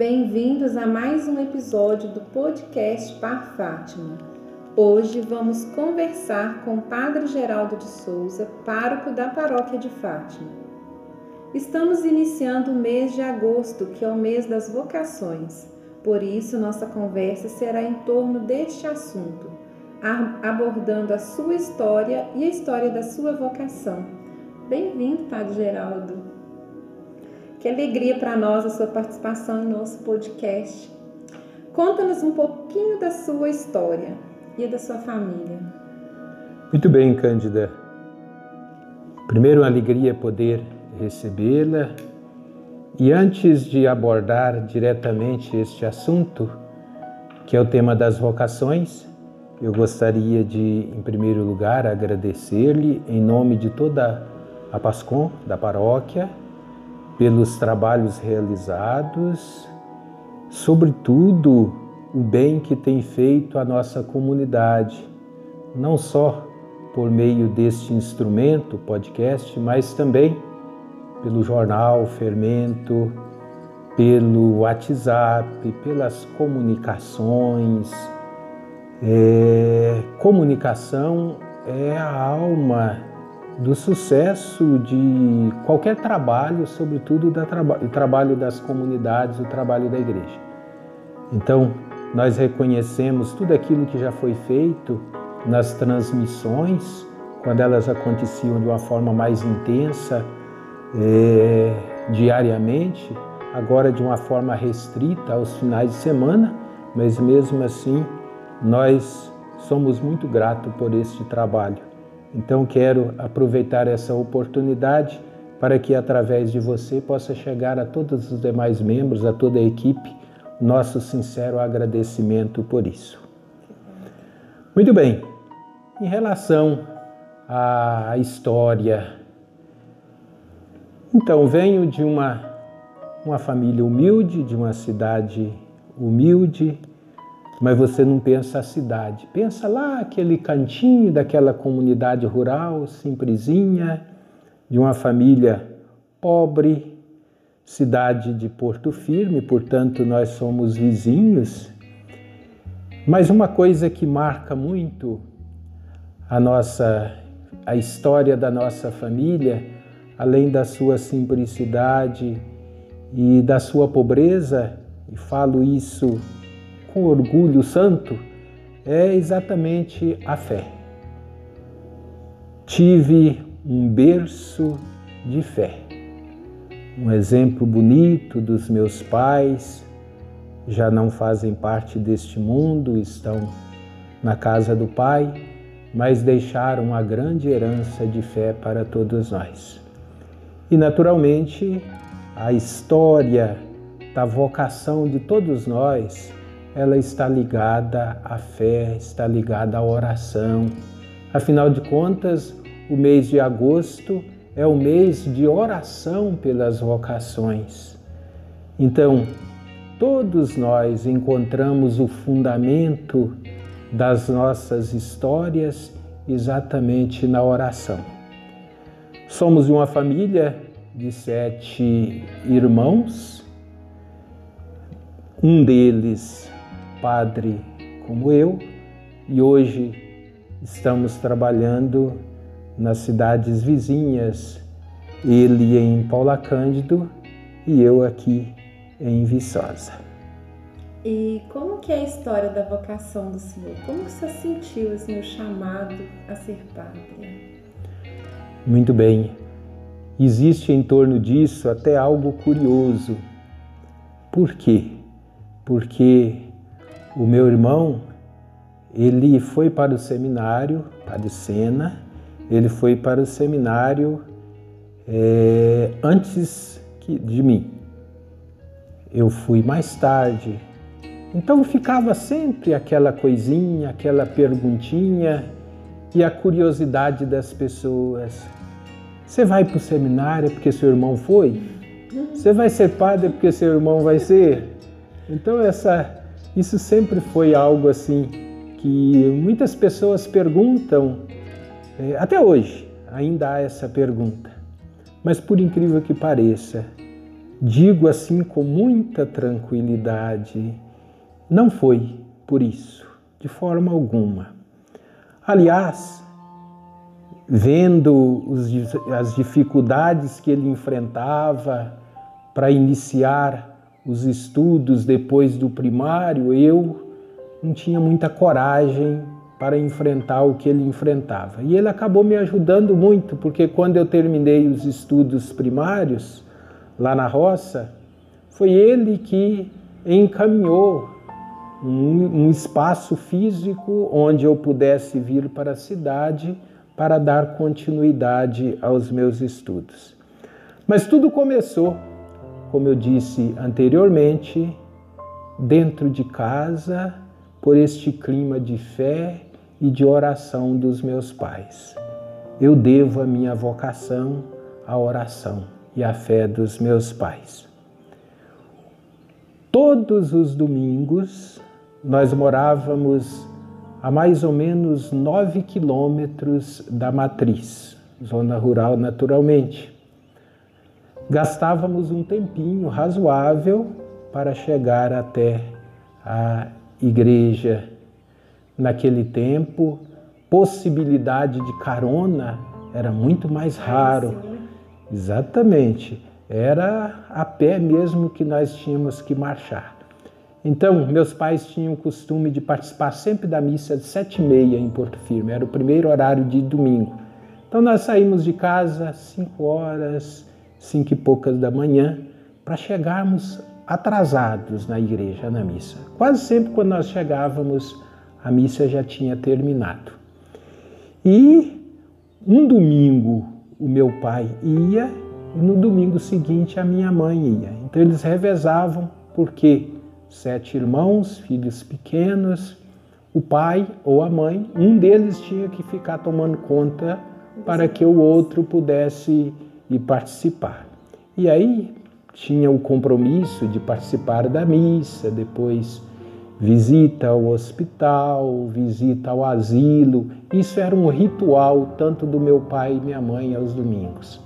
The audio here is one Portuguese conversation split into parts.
Bem-vindos a mais um episódio do podcast Par Fátima. Hoje vamos conversar com o Padre Geraldo de Souza, pároco da Paróquia de Fátima. Estamos iniciando o mês de agosto, que é o mês das vocações. Por isso, nossa conversa será em torno deste assunto, abordando a sua história e a história da sua vocação. Bem-vindo, Padre Geraldo. Que alegria para nós a sua participação em nosso podcast. Conta-nos um pouquinho da sua história e da sua família. Muito bem, Cândida. Primeiro, uma alegria poder recebê-la. E antes de abordar diretamente este assunto, que é o tema das vocações, eu gostaria de, em primeiro lugar, agradecer-lhe em nome de toda a PASCOM da paróquia pelos trabalhos realizados, sobretudo o bem que tem feito a nossa comunidade, não só por meio deste instrumento, podcast, mas também pelo jornal Fermento, pelo WhatsApp, pelas comunicações. É, comunicação é a alma do sucesso de qualquer trabalho, sobretudo da traba o trabalho das comunidades, o trabalho da igreja. Então, nós reconhecemos tudo aquilo que já foi feito nas transmissões, quando elas aconteciam de uma forma mais intensa, é, diariamente, agora de uma forma restrita aos finais de semana, mas mesmo assim, nós somos muito gratos por este trabalho. Então quero aproveitar essa oportunidade para que através de você possa chegar a todos os demais membros, a toda a equipe, nosso sincero agradecimento por isso. Muito bem, em relação à história, então venho de uma, uma família humilde, de uma cidade humilde, mas você não pensa a cidade. Pensa lá aquele cantinho daquela comunidade rural, simplesinha, de uma família pobre, cidade de Porto Firme, portanto nós somos vizinhos. Mas uma coisa que marca muito a nossa a história da nossa família, além da sua simplicidade e da sua pobreza, e falo isso com orgulho santo é exatamente a fé. Tive um berço de fé, um exemplo bonito dos meus pais, já não fazem parte deste mundo, estão na casa do Pai, mas deixaram uma grande herança de fé para todos nós. E naturalmente, a história da vocação de todos nós ela está ligada à fé, está ligada à oração. Afinal de contas, o mês de agosto é o mês de oração pelas vocações. Então, todos nós encontramos o fundamento das nossas histórias exatamente na oração. Somos uma família de sete irmãos, um deles padre como eu e hoje estamos trabalhando nas cidades vizinhas, ele em Paula Cândido e eu aqui em Viçosa. E como que é a história da vocação do Senhor? Como você sentiu assim, o chamado a ser padre? Muito bem. Existe em torno disso até algo curioso. Por quê? Porque o meu irmão, ele foi para o seminário, Padre Sena, ele foi para o seminário é, antes de mim. Eu fui mais tarde. Então ficava sempre aquela coisinha, aquela perguntinha e a curiosidade das pessoas. Você vai para o seminário porque seu irmão foi? Você vai ser padre porque seu irmão vai ser? Então essa isso sempre foi algo assim que muitas pessoas perguntam, é, até hoje ainda há essa pergunta. Mas por incrível que pareça, digo assim com muita tranquilidade, não foi por isso, de forma alguma. Aliás, vendo as dificuldades que ele enfrentava para iniciar os estudos depois do primário, eu não tinha muita coragem para enfrentar o que ele enfrentava. E ele acabou me ajudando muito, porque quando eu terminei os estudos primários, lá na roça, foi ele que encaminhou um, um espaço físico onde eu pudesse vir para a cidade para dar continuidade aos meus estudos. Mas tudo começou, como eu disse anteriormente, dentro de casa, por este clima de fé e de oração dos meus pais. Eu devo a minha vocação à oração e a fé dos meus pais. Todos os domingos nós morávamos a mais ou menos nove quilômetros da matriz, zona rural naturalmente. Gastávamos um tempinho razoável para chegar até a igreja. Naquele tempo, possibilidade de carona era muito mais raro. Exatamente. Era a pé mesmo que nós tínhamos que marchar. Então, meus pais tinham o costume de participar sempre da missa de sete e meia em Porto Firme. Era o primeiro horário de domingo. Então, nós saímos de casa às cinco horas, cinco e poucas da manhã, para chegarmos atrasados na igreja, na missa. Quase sempre quando nós chegávamos, a missa já tinha terminado. E um domingo o meu pai ia e no domingo seguinte a minha mãe ia. Então eles revezavam, porque sete irmãos, filhos pequenos, o pai ou a mãe, um deles tinha que ficar tomando conta para que o outro pudesse ir participar. E aí tinha o compromisso de participar da missa, depois visita ao hospital, visita ao asilo. Isso era um ritual tanto do meu pai e minha mãe aos domingos.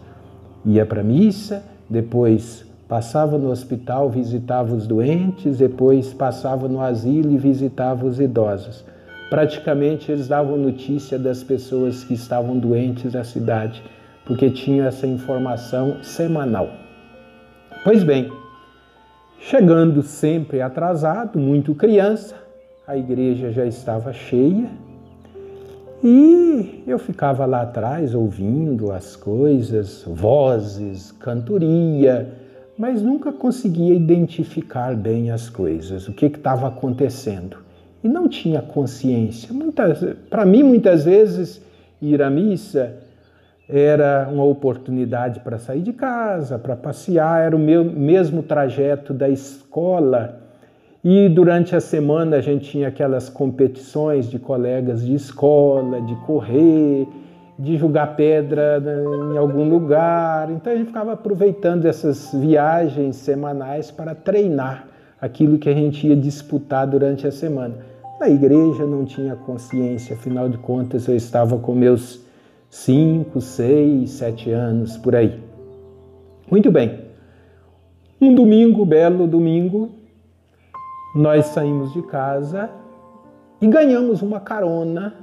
Ia para a missa, depois passava no hospital, visitava os doentes, depois passava no asilo e visitava os idosos. Praticamente eles davam notícia das pessoas que estavam doentes da cidade, porque tinham essa informação semanal. Pois bem, Chegando sempre atrasado, muito criança, a igreja já estava cheia e eu ficava lá atrás ouvindo as coisas, vozes, cantoria, mas nunca conseguia identificar bem as coisas, o que estava acontecendo. E não tinha consciência. Para mim, muitas vezes, ir à missa era uma oportunidade para sair de casa, para passear, era o meu, mesmo trajeto da escola. E durante a semana a gente tinha aquelas competições de colegas de escola, de correr, de jogar pedra em algum lugar. Então a gente ficava aproveitando essas viagens semanais para treinar aquilo que a gente ia disputar durante a semana. Na igreja não tinha consciência, afinal de contas eu estava com meus cinco, seis, sete anos por aí. Muito bem. Um domingo, belo domingo, nós saímos de casa e ganhamos uma carona.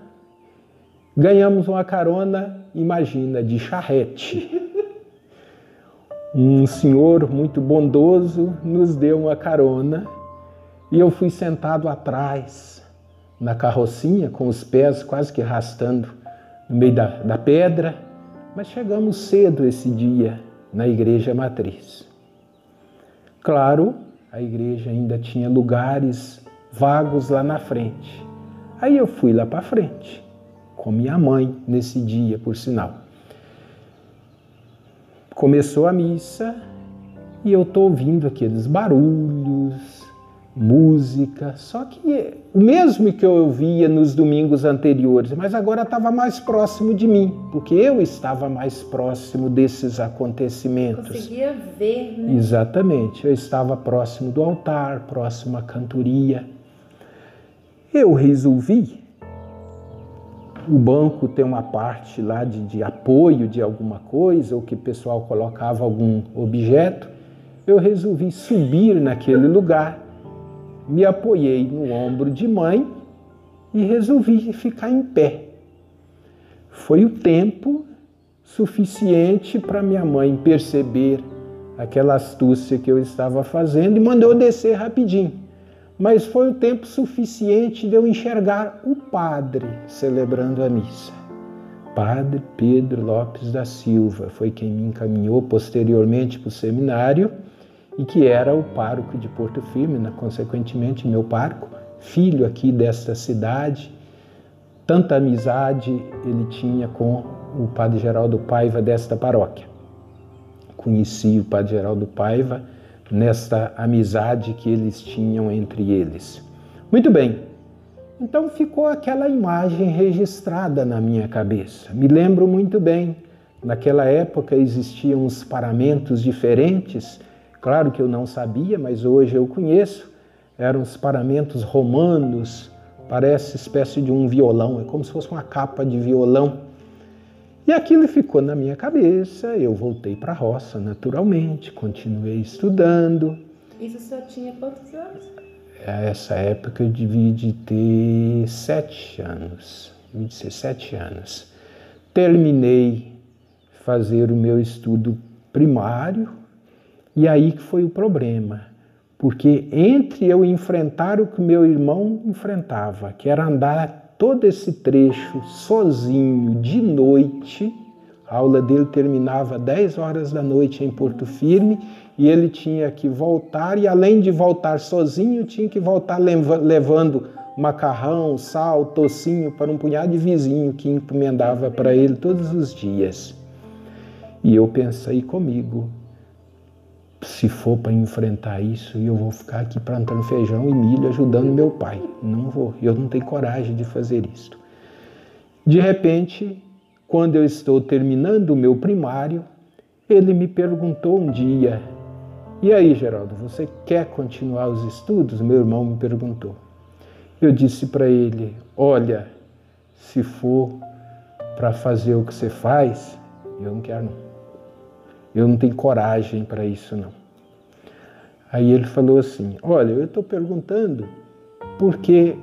Ganhamos uma carona, imagina, de charrete. Um senhor muito bondoso nos deu uma carona e eu fui sentado atrás na carrocinha, com os pés quase que arrastando no meio da, da pedra, mas chegamos cedo esse dia na igreja matriz. Claro, a igreja ainda tinha lugares vagos lá na frente. Aí eu fui lá para frente, com minha mãe nesse dia, por sinal. Começou a missa e eu estou ouvindo aqueles barulhos, música, só que o mesmo que eu ouvia nos domingos anteriores, mas agora estava mais próximo de mim, porque eu estava mais próximo desses acontecimentos. Conseguia ver, né? Exatamente, eu estava próximo do altar, próximo à cantoria. Eu resolvi. O banco tem uma parte lá de, de apoio de alguma coisa, ou que o pessoal colocava algum objeto eu resolvi subir naquele lugar, me apoiei no ombro de mãe e resolvi ficar em pé. Foi o tempo suficiente para minha mãe perceber aquela astúcia que eu estava fazendo e mandou descer rapidinho. Mas foi o tempo suficiente de eu enxergar o padre celebrando a missa. Padre Pedro Lopes da Silva foi quem me encaminhou posteriormente para o seminário e que era o pároco de Porto Firme, né? consequentemente meu pároco, filho aqui desta cidade. Tanta amizade ele tinha com o Padre Geraldo Paiva desta paróquia. Conheci o Padre Geraldo Paiva nesta amizade que eles tinham entre eles. Muito bem, então ficou aquela imagem registrada na minha cabeça. Me lembro muito bem, naquela época existiam os paramentos diferentes, claro que eu não sabia, mas hoje eu conheço. Eram os paramentos romanos, parece espécie de um violão, é como se fosse uma capa de violão e aquilo ficou na minha cabeça, eu voltei para a roça naturalmente, continuei estudando. Isso o senhor tinha quantos anos? Essa época eu devia de ter sete anos, devia de ser sete anos. Terminei fazer o meu estudo primário e aí que foi o problema. Porque entre eu enfrentar o que meu irmão enfrentava, que era andar todo esse trecho sozinho de noite. A aula dele terminava 10 horas da noite em Porto Firme e ele tinha que voltar, e além de voltar sozinho, tinha que voltar levando macarrão, sal, tocinho para um punhado de vizinho que encomendava para ele todos os dias. E eu pensei comigo, se for para enfrentar isso, eu vou ficar aqui plantando feijão e milho ajudando meu pai. Não vou, eu não tenho coragem de fazer isso. De repente, quando eu estou terminando o meu primário, ele me perguntou um dia: E aí, Geraldo, você quer continuar os estudos? Meu irmão me perguntou. Eu disse para ele: Olha, se for para fazer o que você faz, eu não quero não. Eu não tenho coragem para isso, não. Aí ele falou assim: Olha, eu estou perguntando porque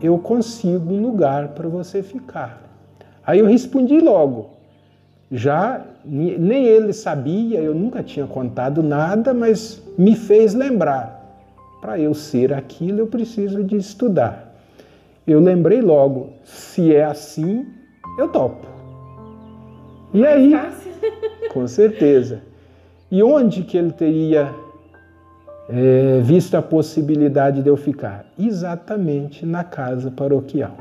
eu consigo um lugar para você ficar. Aí eu respondi logo. Já nem ele sabia, eu nunca tinha contado nada, mas me fez lembrar. Para eu ser aquilo, eu preciso de estudar. Eu lembrei logo: se é assim, eu topo. E aí, com certeza. E onde que ele teria é, visto a possibilidade de eu ficar? Exatamente na casa paroquial.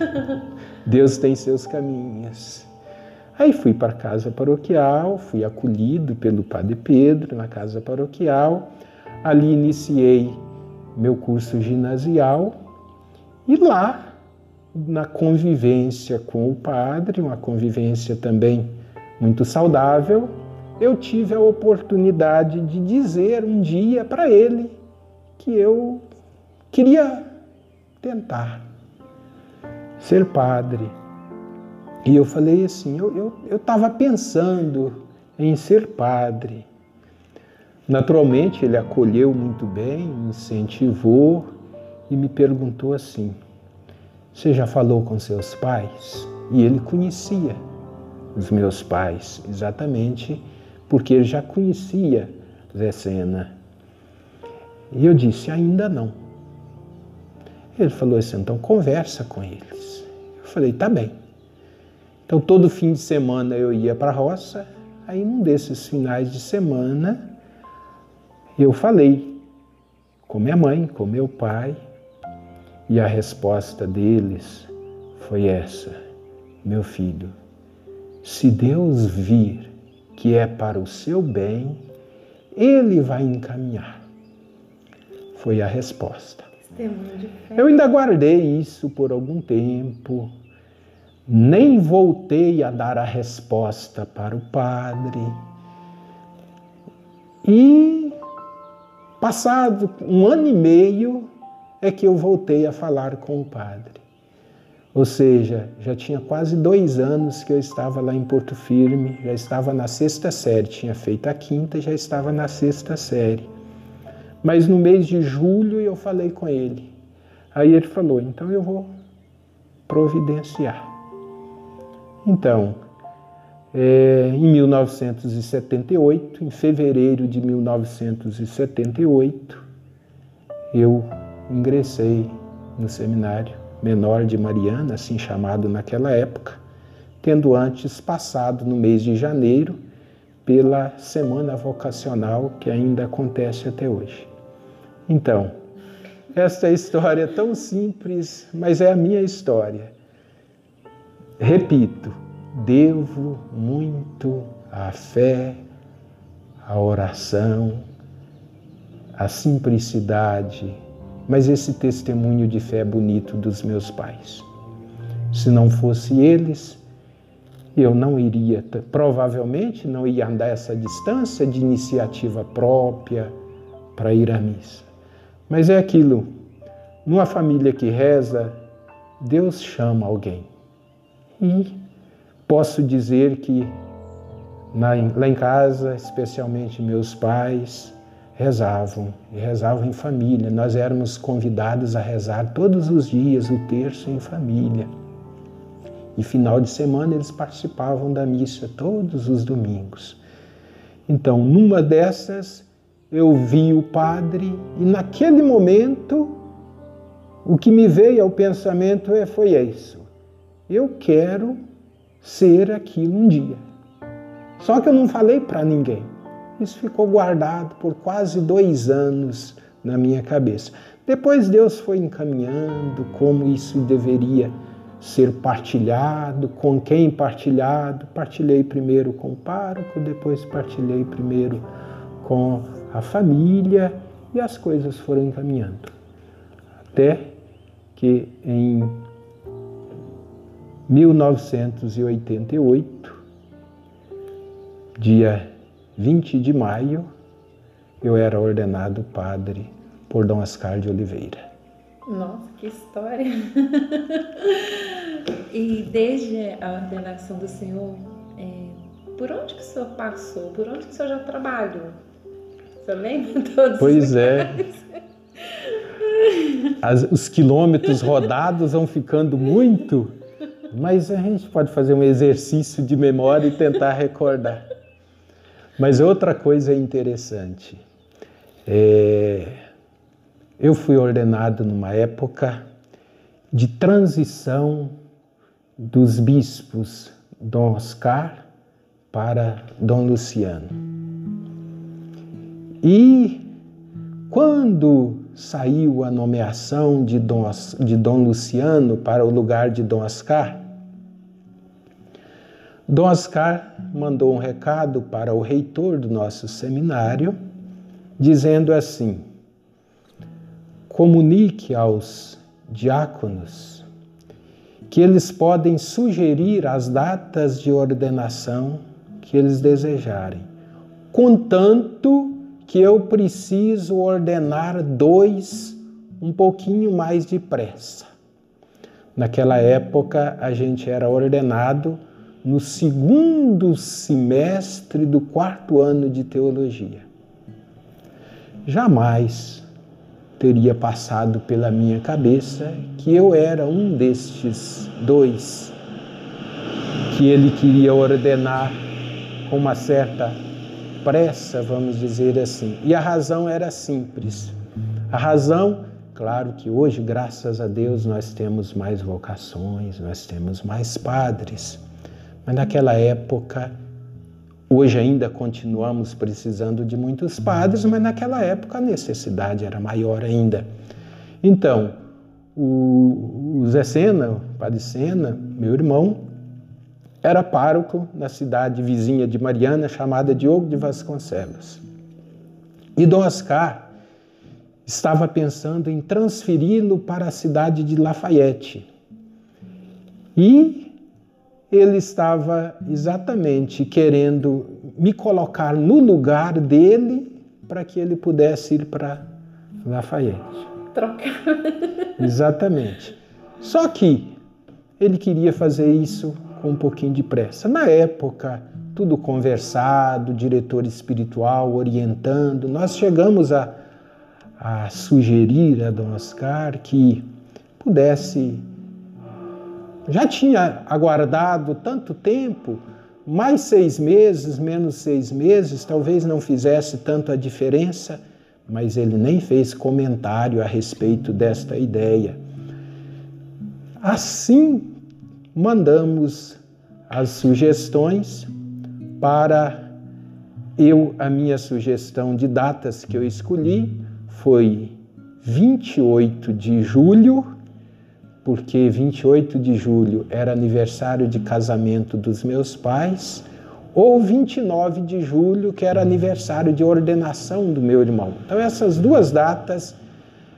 Deus tem seus caminhos. Aí fui para a casa paroquial, fui acolhido pelo Padre Pedro na casa paroquial. Ali iniciei meu curso ginasial e lá, na convivência com o padre, uma convivência também muito saudável, eu tive a oportunidade de dizer um dia para ele que eu queria tentar ser padre. E eu falei assim: eu estava pensando em ser padre. Naturalmente, ele acolheu muito bem, incentivou e me perguntou assim: Você já falou com seus pais? E ele conhecia os meus pais, exatamente porque ele já conhecia Zé Sena. E eu disse: ainda não. Ele falou assim: então conversa com eles. Eu falei: tá bem. Então todo fim de semana eu ia para a roça, aí num desses finais de semana eu falei com minha mãe, com meu pai, e a resposta deles foi essa: meu filho, se Deus vir que é para o seu bem, Ele vai encaminhar. Foi a resposta. Eu ainda guardei isso por algum tempo, nem voltei a dar a resposta para o padre. E, passado um ano e meio, é que eu voltei a falar com o padre. Ou seja, já tinha quase dois anos que eu estava lá em Porto Firme, já estava na sexta série, tinha feito a quinta, já estava na sexta série. Mas no mês de julho eu falei com ele. Aí ele falou: então eu vou providenciar. Então, é, em 1978, em fevereiro de 1978, eu ingressei no seminário menor de Mariana, assim chamado naquela época, tendo antes passado no mês de janeiro pela semana vocacional que ainda acontece até hoje. Então, esta história é tão simples, mas é a minha história. Repito, devo muito à fé, à oração, à simplicidade, mas esse testemunho de fé bonito dos meus pais. Se não fosse eles, eu não iria, provavelmente não ia andar essa distância de iniciativa própria para ir à missa. Mas é aquilo, numa família que reza, Deus chama alguém. E posso dizer que lá em casa, especialmente meus pais, rezavam, e rezavam em família. Nós éramos convidados a rezar todos os dias o terço em família. E final de semana eles participavam da missa todos os domingos. Então, numa dessas, eu vi o padre e naquele momento o que me veio ao pensamento é, foi isso. Eu quero ser aquilo um dia. Só que eu não falei para ninguém. Isso ficou guardado por quase dois anos na minha cabeça. Depois Deus foi encaminhando como isso deveria ser partilhado, com quem partilhado. Partilhei primeiro com o pároco, depois partilhei primeiro com a família e as coisas foram encaminhando. Até que em 1988, dia 20 de maio, eu era ordenado padre por Dom Ascar de Oliveira. Nossa, que história! e desde a ordenação do Senhor, é, por onde que o Senhor passou? Por onde que o Senhor já trabalhou? Você lembra todos Pois é. As, os quilômetros rodados vão ficando muito, mas a gente pode fazer um exercício de memória e tentar recordar. Mas outra coisa interessante, é, eu fui ordenado numa época de transição dos bispos Dom Oscar para Dom Luciano. E quando saiu a nomeação de Dom, de Dom Luciano para o lugar de Dom Oscar, Dom Oscar mandou um recado para o reitor do nosso seminário, dizendo assim: comunique aos diáconos que eles podem sugerir as datas de ordenação que eles desejarem, contanto que eu preciso ordenar dois um pouquinho mais depressa. Naquela época, a gente era ordenado no segundo semestre do quarto ano de teologia. Jamais teria passado pela minha cabeça que eu era um destes dois que ele queria ordenar com uma certa pressa, vamos dizer assim. E a razão era simples. A razão, claro que hoje, graças a Deus, nós temos mais vocações, nós temos mais padres. Mas naquela época, hoje ainda continuamos precisando de muitos padres, mas naquela época a necessidade era maior ainda. Então, o, Zé Sena, o padre Sena, meu irmão, era pároco na cidade vizinha de Mariana, chamada Diogo de Vasconcelos. E Dom Oscar estava pensando em transferi-lo para a cidade de Lafayette. E ele estava exatamente querendo me colocar no lugar dele para que ele pudesse ir para Lafayette. Trocar. Exatamente. Só que ele queria fazer isso com um pouquinho de pressa. Na época, tudo conversado, diretor espiritual orientando, nós chegamos a, a sugerir a Dom Oscar que pudesse. Já tinha aguardado tanto tempo, mais seis meses, menos seis meses, talvez não fizesse tanto a diferença, mas ele nem fez comentário a respeito desta ideia. Assim, mandamos as sugestões para eu, a minha sugestão de datas que eu escolhi foi 28 de julho, porque 28 de julho era aniversário de casamento dos meus pais, ou 29 de julho, que era aniversário de ordenação do meu irmão. Então, essas duas datas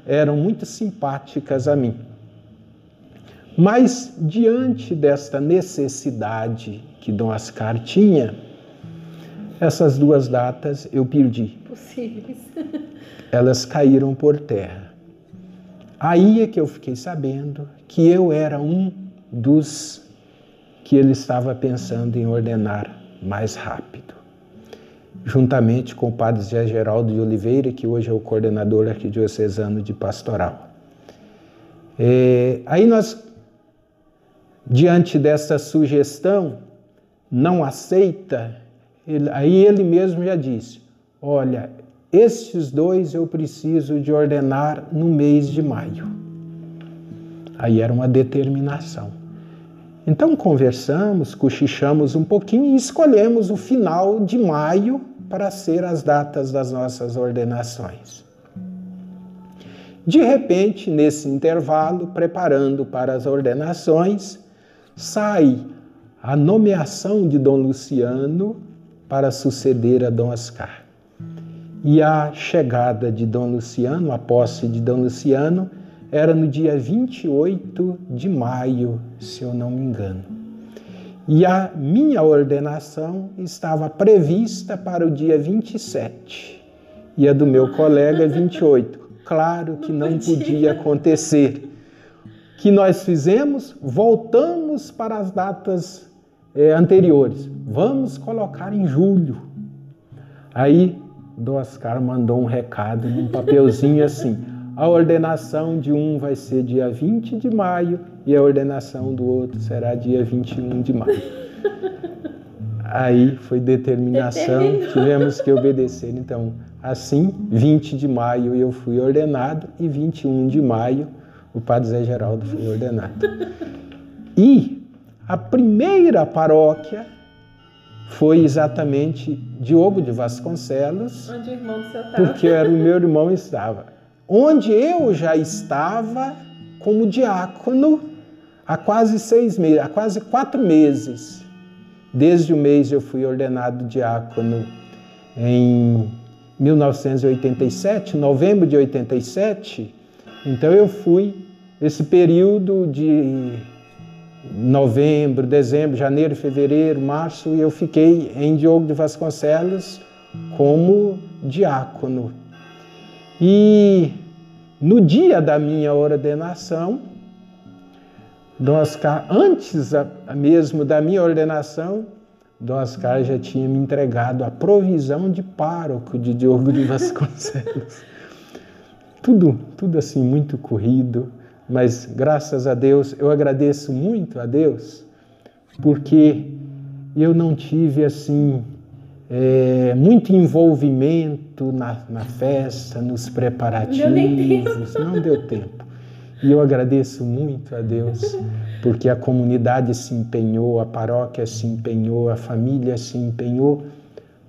eram muito simpáticas a mim. Mas, diante desta necessidade que Dom Ascar tinha, essas duas datas eu perdi. Possíveis. Elas caíram por terra. Aí é que eu fiquei sabendo que eu era um dos que ele estava pensando em ordenar mais rápido. Juntamente com o padre Zé Geraldo de Oliveira, que hoje é o coordenador arquidiocesano de pastoral. É, aí nós diante dessa sugestão não aceita, ele, aí ele mesmo já disse: Olha, estes dois eu preciso de ordenar no mês de maio. Aí era uma determinação. Então conversamos, cochichamos um pouquinho e escolhemos o final de maio para ser as datas das nossas ordenações. De repente, nesse intervalo, preparando para as ordenações, sai a nomeação de Dom Luciano para suceder a Dom Oscar. E a chegada de Dom Luciano, a posse de Dom Luciano, era no dia 28 de maio, se eu não me engano. E a minha ordenação estava prevista para o dia 27 e a do meu colega 28. Claro que não podia acontecer que nós fizemos, voltamos para as datas é, anteriores. Vamos colocar em julho. Aí do Oscar mandou um recado num papelzinho assim: a ordenação de um vai ser dia 20 de maio e a ordenação do outro será dia 21 de maio. Aí foi determinação, tivemos que obedecer. Então, assim, 20 de maio eu fui ordenado e 21 de maio o padre Zé Geraldo foi ordenado. E a primeira paróquia foi exatamente Diogo de Vasconcelos, onde o irmão do seu estava. porque era o meu irmão estava. Onde eu já estava como diácono há quase seis meses, há quase quatro meses. Desde o mês eu fui ordenado diácono em 1987, novembro de 87, então eu fui esse período de novembro, dezembro, janeiro, fevereiro, março, e eu fiquei em Diogo de Vasconcelos como diácono. E no dia da minha ordenação, Dom Oscar, antes mesmo da minha ordenação, Dom Oscar já tinha me entregado a provisão de pároco de Diogo de Vasconcelos. tudo, tudo assim muito corrido, mas graças a Deus, eu agradeço muito a Deus, porque eu não tive assim é, muito envolvimento na, na, festa, nos preparativos, não, não deu tempo. E eu agradeço muito a Deus, porque a comunidade se empenhou, a paróquia se empenhou, a família se empenhou,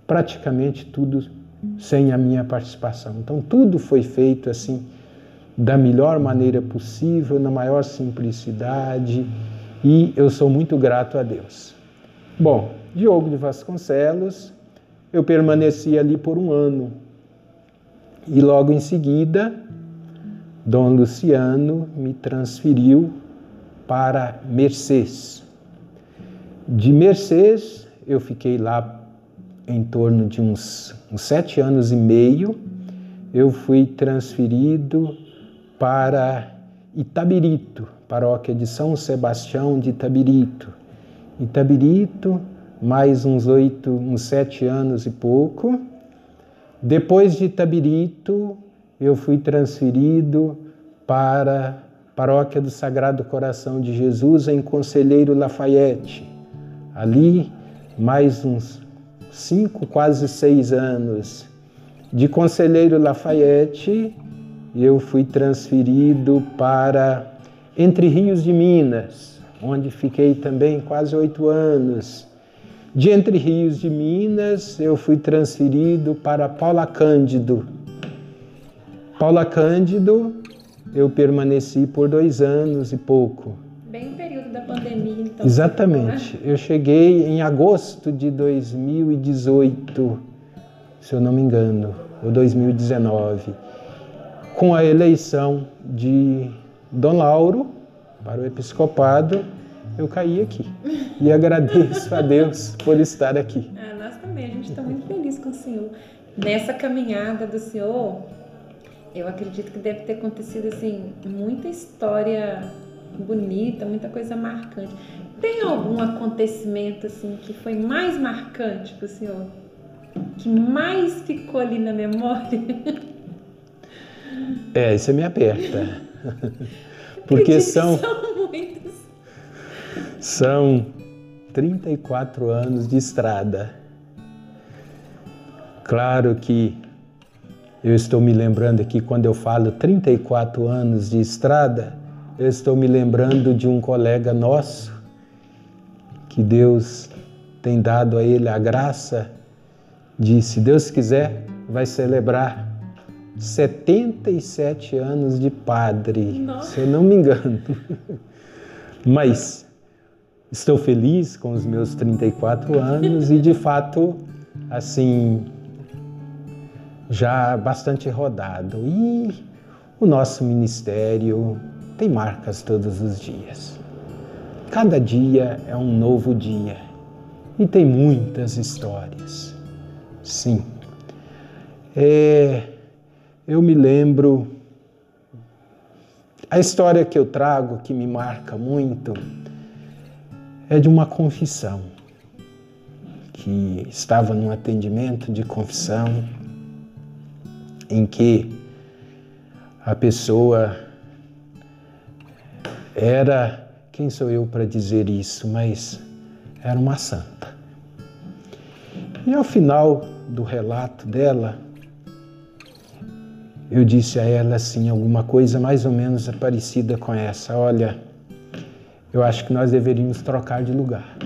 praticamente tudo sem a minha participação. Então tudo foi feito assim da melhor maneira possível, na maior simplicidade, e eu sou muito grato a Deus. Bom, Diogo de Vasconcelos, eu permaneci ali por um ano. E logo em seguida, Dom Luciano me transferiu para Mercês. De Mercês, eu fiquei lá em torno de uns, uns sete anos e meio, eu fui transferido para Itabirito, paróquia de São Sebastião de Itabirito. Itabirito, mais uns oito, uns sete anos e pouco. Depois de Itabirito, eu fui transferido para a paróquia do Sagrado Coração de Jesus em Conselheiro Lafayette. Ali, mais uns cinco, quase seis anos. De Conselheiro Lafayette, eu fui transferido para Entre Rios de Minas, onde fiquei também quase oito anos. De Entre Rios de Minas, eu fui transferido para Paula Cândido. Paula Cândido, eu permaneci por dois anos e pouco. Bem período da pandemia, então. Exatamente. Né? Eu cheguei em agosto de 2018, se eu não me engano, ou 2019 com a eleição de Dom Lauro para o episcopado, eu caí aqui. E agradeço a Deus por estar aqui. Ah, nós também, a gente está muito feliz com o Senhor. Nessa caminhada do Senhor, eu acredito que deve ter acontecido assim muita história bonita, muita coisa marcante. Tem algum acontecimento assim que foi mais marcante para o Senhor? Que mais ficou ali na memória? É, isso me aperta. Porque são. São muitos. São 34 anos de estrada. Claro que eu estou me lembrando aqui, quando eu falo 34 anos de estrada, eu estou me lembrando de um colega nosso, que Deus tem dado a ele a graça de, se Deus quiser, vai celebrar 77 anos de padre, Nossa. se eu não me engano. Mas estou feliz com os meus 34 anos e de fato, assim, já bastante rodado. E o nosso ministério tem marcas todos os dias. Cada dia é um novo dia e tem muitas histórias. Sim. É, eu me lembro. A história que eu trago, que me marca muito, é de uma confissão. Que estava num atendimento de confissão em que a pessoa era, quem sou eu para dizer isso, mas era uma santa. E ao final do relato dela, eu disse a ela assim, alguma coisa mais ou menos parecida com essa: Olha, eu acho que nós deveríamos trocar de lugar.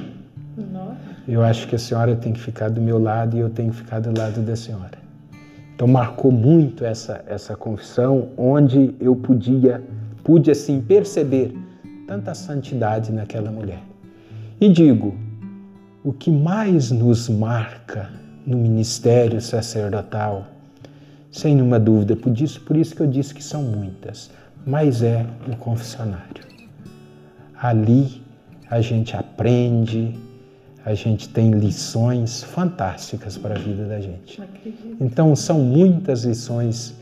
Nossa. Eu acho que a senhora tem que ficar do meu lado e eu tenho que ficar do lado da senhora. Então marcou muito essa essa confissão, onde eu podia pude assim perceber tanta santidade naquela mulher. E digo, o que mais nos marca no ministério sacerdotal sem nenhuma dúvida, por isso, por isso que eu disse que são muitas, mas é o confessionário. Ali a gente aprende, a gente tem lições fantásticas para a vida da gente. Então são muitas lições,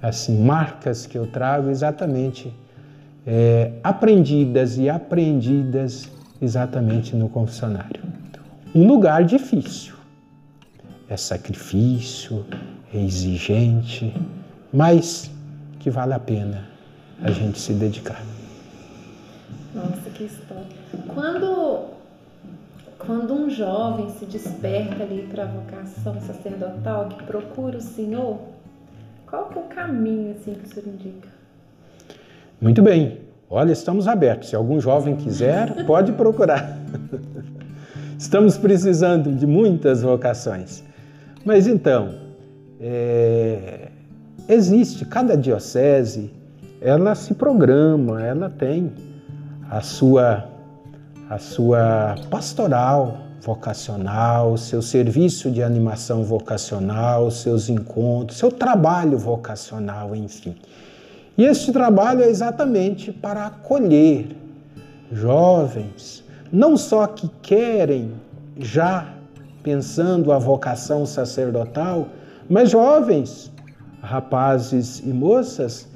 assim, marcas que eu trago exatamente é, aprendidas e aprendidas exatamente no confessionário. Um lugar difícil, é sacrifício, exigente, mas que vale a pena a gente se dedicar. Nossa, que história. Quando, quando um jovem se desperta ali para a vocação sacerdotal, que procura o Senhor, qual que é o caminho assim que o Senhor indica? Muito bem. Olha, estamos abertos. Se algum jovem quiser, pode procurar. Estamos precisando de muitas vocações. Mas então, é, existe, cada diocese, ela se programa, ela tem a sua, a sua pastoral vocacional, seu serviço de animação vocacional, seus encontros, seu trabalho vocacional, enfim. E este trabalho é exatamente para acolher jovens, não só que querem já pensando a vocação sacerdotal, mas jovens, rapazes e moças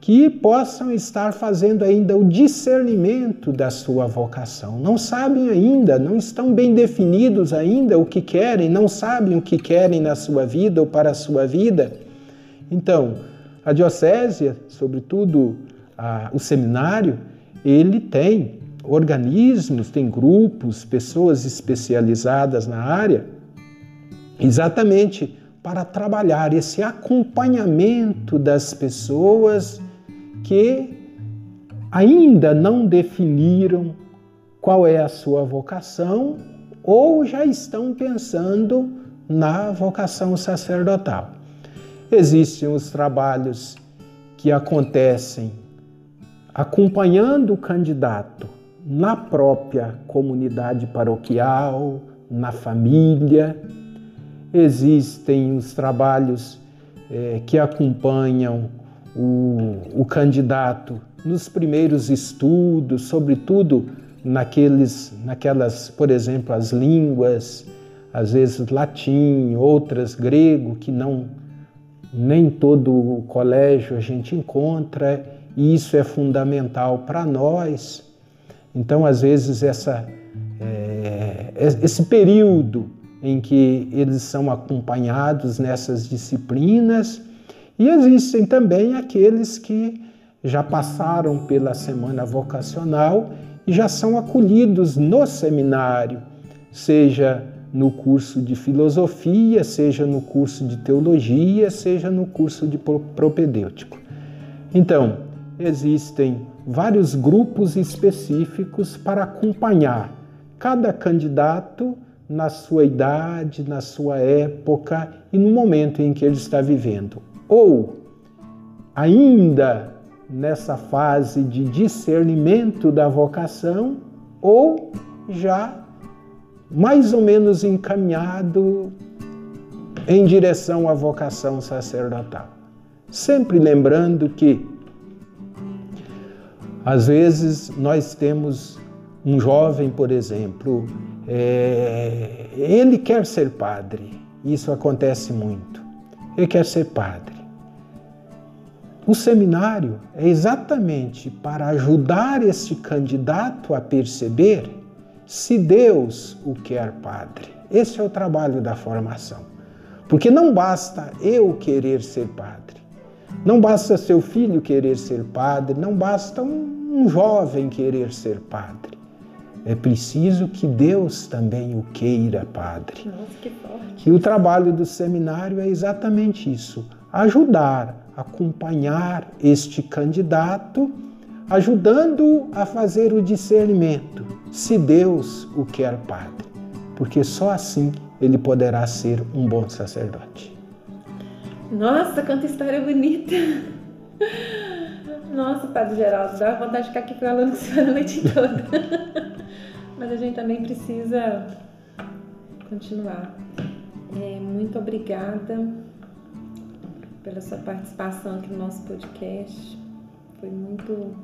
que possam estar fazendo ainda o discernimento da sua vocação. Não sabem ainda, não estão bem definidos ainda o que querem, não sabem o que querem na sua vida ou para a sua vida. Então, a diocese, sobretudo a, o seminário, ele tem organismos, tem grupos, pessoas especializadas na área, exatamente para trabalhar esse acompanhamento das pessoas que ainda não definiram qual é a sua vocação ou já estão pensando na vocação sacerdotal. Existem os trabalhos que acontecem acompanhando o candidato na própria comunidade paroquial, na família. Existem os trabalhos é, que acompanham o, o candidato nos primeiros estudos, sobretudo naqueles, naquelas, por exemplo, as línguas, às vezes latim, outras grego, que não nem todo o colégio a gente encontra, e isso é fundamental para nós. Então, às vezes, essa, é, esse período em que eles são acompanhados nessas disciplinas e existem também aqueles que já passaram pela semana vocacional e já são acolhidos no seminário, seja no curso de filosofia, seja no curso de teologia, seja no curso de propedêutico. Então, existem vários grupos específicos para acompanhar cada candidato na sua idade, na sua época e no momento em que ele está vivendo ou ainda nessa fase de discernimento da vocação, ou já mais ou menos encaminhado em direção à vocação sacerdotal. Sempre lembrando que, às vezes, nós temos um jovem, por exemplo, é, ele quer ser padre, isso acontece muito. Ele quer ser padre. O seminário é exatamente para ajudar este candidato a perceber se Deus o quer padre. Esse é o trabalho da formação. Porque não basta eu querer ser padre, não basta seu filho querer ser padre, não basta um, um jovem querer ser padre. É preciso que Deus também o queira padre. Nossa, que forte. E o trabalho do seminário é exatamente isso: ajudar acompanhar este candidato, ajudando a fazer o discernimento, se Deus o quer padre, porque só assim ele poderá ser um bom sacerdote. Nossa, quanta história bonita! Nossa, Padre Geraldo, dá vontade de ficar aqui falando com o senhor a noite toda. Mas a gente também precisa continuar. É, muito obrigada pela sua participação aqui no nosso podcast. Foi muito.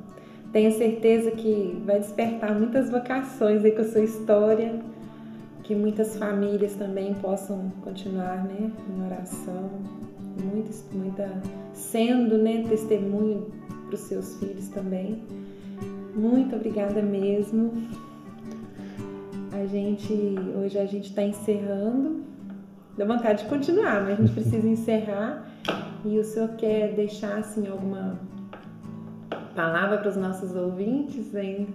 Tenho certeza que vai despertar muitas vocações aí com a sua história, que muitas famílias também possam continuar né, em oração, muito, muita, sendo né, testemunho para os seus filhos também. Muito obrigada mesmo. A gente hoje a gente está encerrando. Dá vontade de continuar, mas a gente precisa encerrar. E o senhor quer deixar assim alguma palavra para os nossos ouvintes ainda?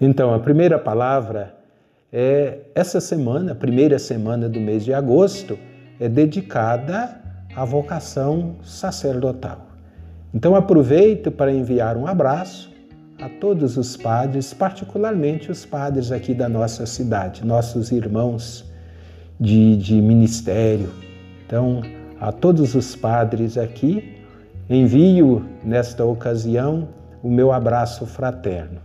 Então, a primeira palavra é essa semana, a primeira semana do mês de agosto, é dedicada à vocação sacerdotal. Então, aproveito para enviar um abraço a todos os padres, particularmente os padres aqui da nossa cidade, nossos irmãos de, de ministério. Então, a todos os padres aqui, envio nesta ocasião o meu abraço fraterno.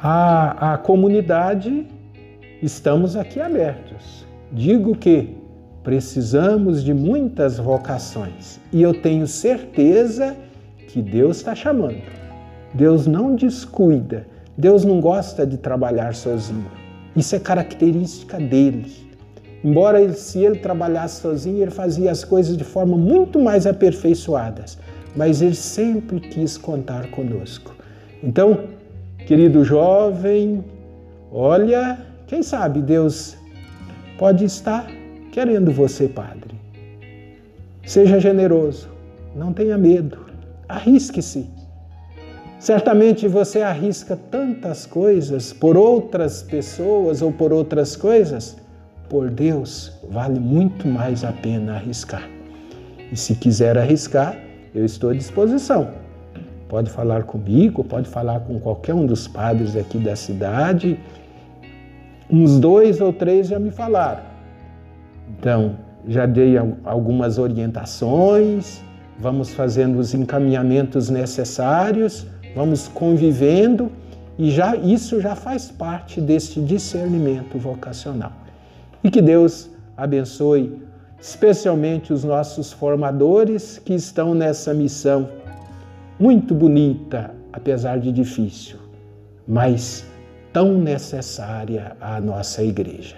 A, a comunidade, estamos aqui abertos. Digo que precisamos de muitas vocações e eu tenho certeza que Deus está chamando. Deus não descuida, Deus não gosta de trabalhar sozinho. Isso é característica dele. Embora ele, se ele trabalhasse sozinho, ele fazia as coisas de forma muito mais aperfeiçoadas. mas Ele sempre quis contar conosco. Então, querido jovem, olha, quem sabe Deus pode estar querendo você, Padre. Seja generoso, não tenha medo, arrisque-se. Certamente você arrisca tantas coisas por outras pessoas ou por outras coisas. Por Deus, vale muito mais a pena arriscar. E se quiser arriscar, eu estou à disposição. Pode falar comigo, pode falar com qualquer um dos padres aqui da cidade. Uns dois ou três já me falaram. Então, já dei algumas orientações, vamos fazendo os encaminhamentos necessários vamos convivendo e já isso já faz parte deste discernimento vocacional. E que Deus abençoe especialmente os nossos formadores que estão nessa missão muito bonita, apesar de difícil, mas tão necessária à nossa igreja.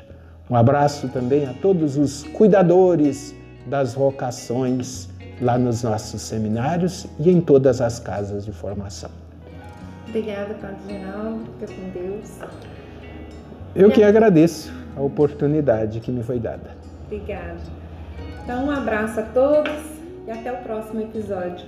Um abraço também a todos os cuidadores das vocações lá nos nossos seminários e em todas as casas de formação. Obrigada, Padre Geraldo. Fica com Deus. Eu que agradeço a oportunidade que me foi dada. Obrigada. Então, um abraço a todos e até o próximo episódio.